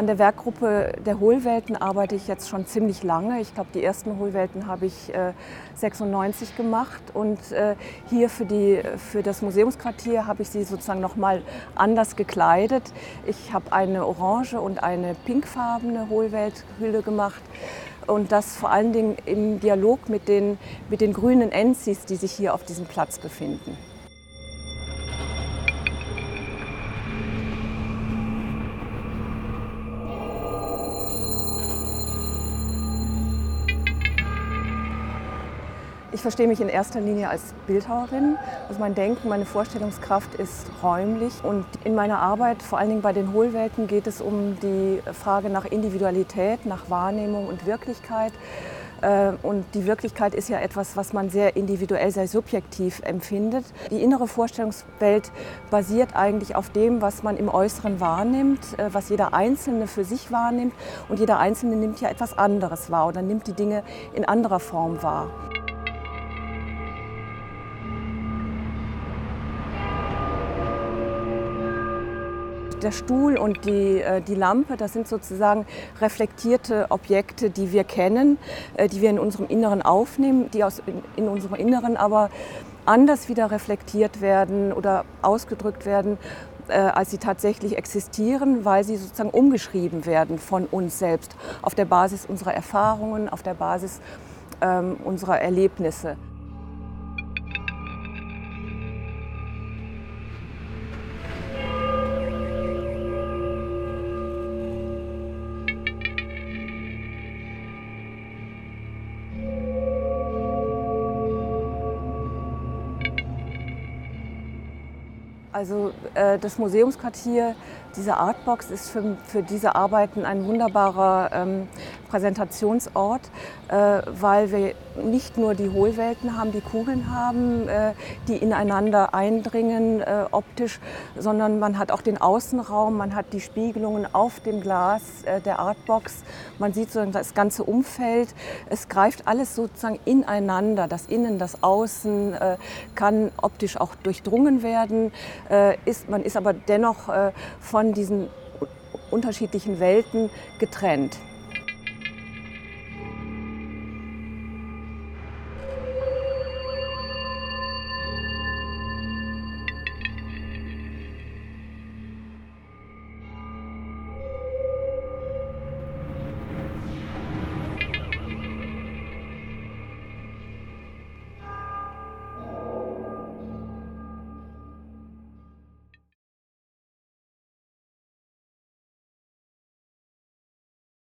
An der Werkgruppe der Hohlwelten arbeite ich jetzt schon ziemlich lange. Ich glaube, die ersten Hohlwelten habe ich äh, 96 gemacht und äh, hier für, die, für das Museumsquartier habe ich sie sozusagen noch mal anders gekleidet. Ich habe eine orange und eine pinkfarbene Hohlwelthülle gemacht und das vor allen Dingen im Dialog mit den, mit den grünen Enzis, die sich hier auf diesem Platz befinden. Ich verstehe mich in erster Linie als Bildhauerin. Also mein Denken, meine Vorstellungskraft ist räumlich. Und in meiner Arbeit, vor allen Dingen bei den Hohlwelten, geht es um die Frage nach Individualität, nach Wahrnehmung und Wirklichkeit. Äh, und die Wirklichkeit ist ja etwas, was man sehr individuell, sehr subjektiv empfindet. Die innere Vorstellungswelt basiert eigentlich auf dem, was man im Äußeren wahrnimmt, äh, was jeder Einzelne für sich wahrnimmt. Und jeder Einzelne nimmt ja etwas anderes wahr oder nimmt die Dinge in anderer Form wahr. Der Stuhl und die, äh, die Lampe, das sind sozusagen reflektierte Objekte, die wir kennen, äh, die wir in unserem Inneren aufnehmen, die aus, in, unserem Inneren aber anders wieder reflektiert werden oder ausgedrückt werden, äh, als sie tatsächlich existieren, weil sie sozusagen umgeschrieben werden von uns selbst auf der Basis unserer Erfahrungen, auf der Basis ähm, unserer Erlebnisse. Also äh, das Museumsquartier, diese Artbox ist für, für diese Arbeiten ein wunderbarer ähm, Präsentationsort, äh, weil wir nicht nur die Hohlwelten haben, die Kugeln haben, äh, die ineinander eindringen äh, optisch, sondern man hat auch den Außenraum, man hat die Spiegelungen auf dem Glas der Artbox, man sieht sozusagen das ganze Umfeld. Es greift alles sozusagen ineinander. Das Innen, das Außen kann optisch auch durchdrungen werden. Ist, man ist aber dennoch von diesen unterschiedlichen Welten getrennt.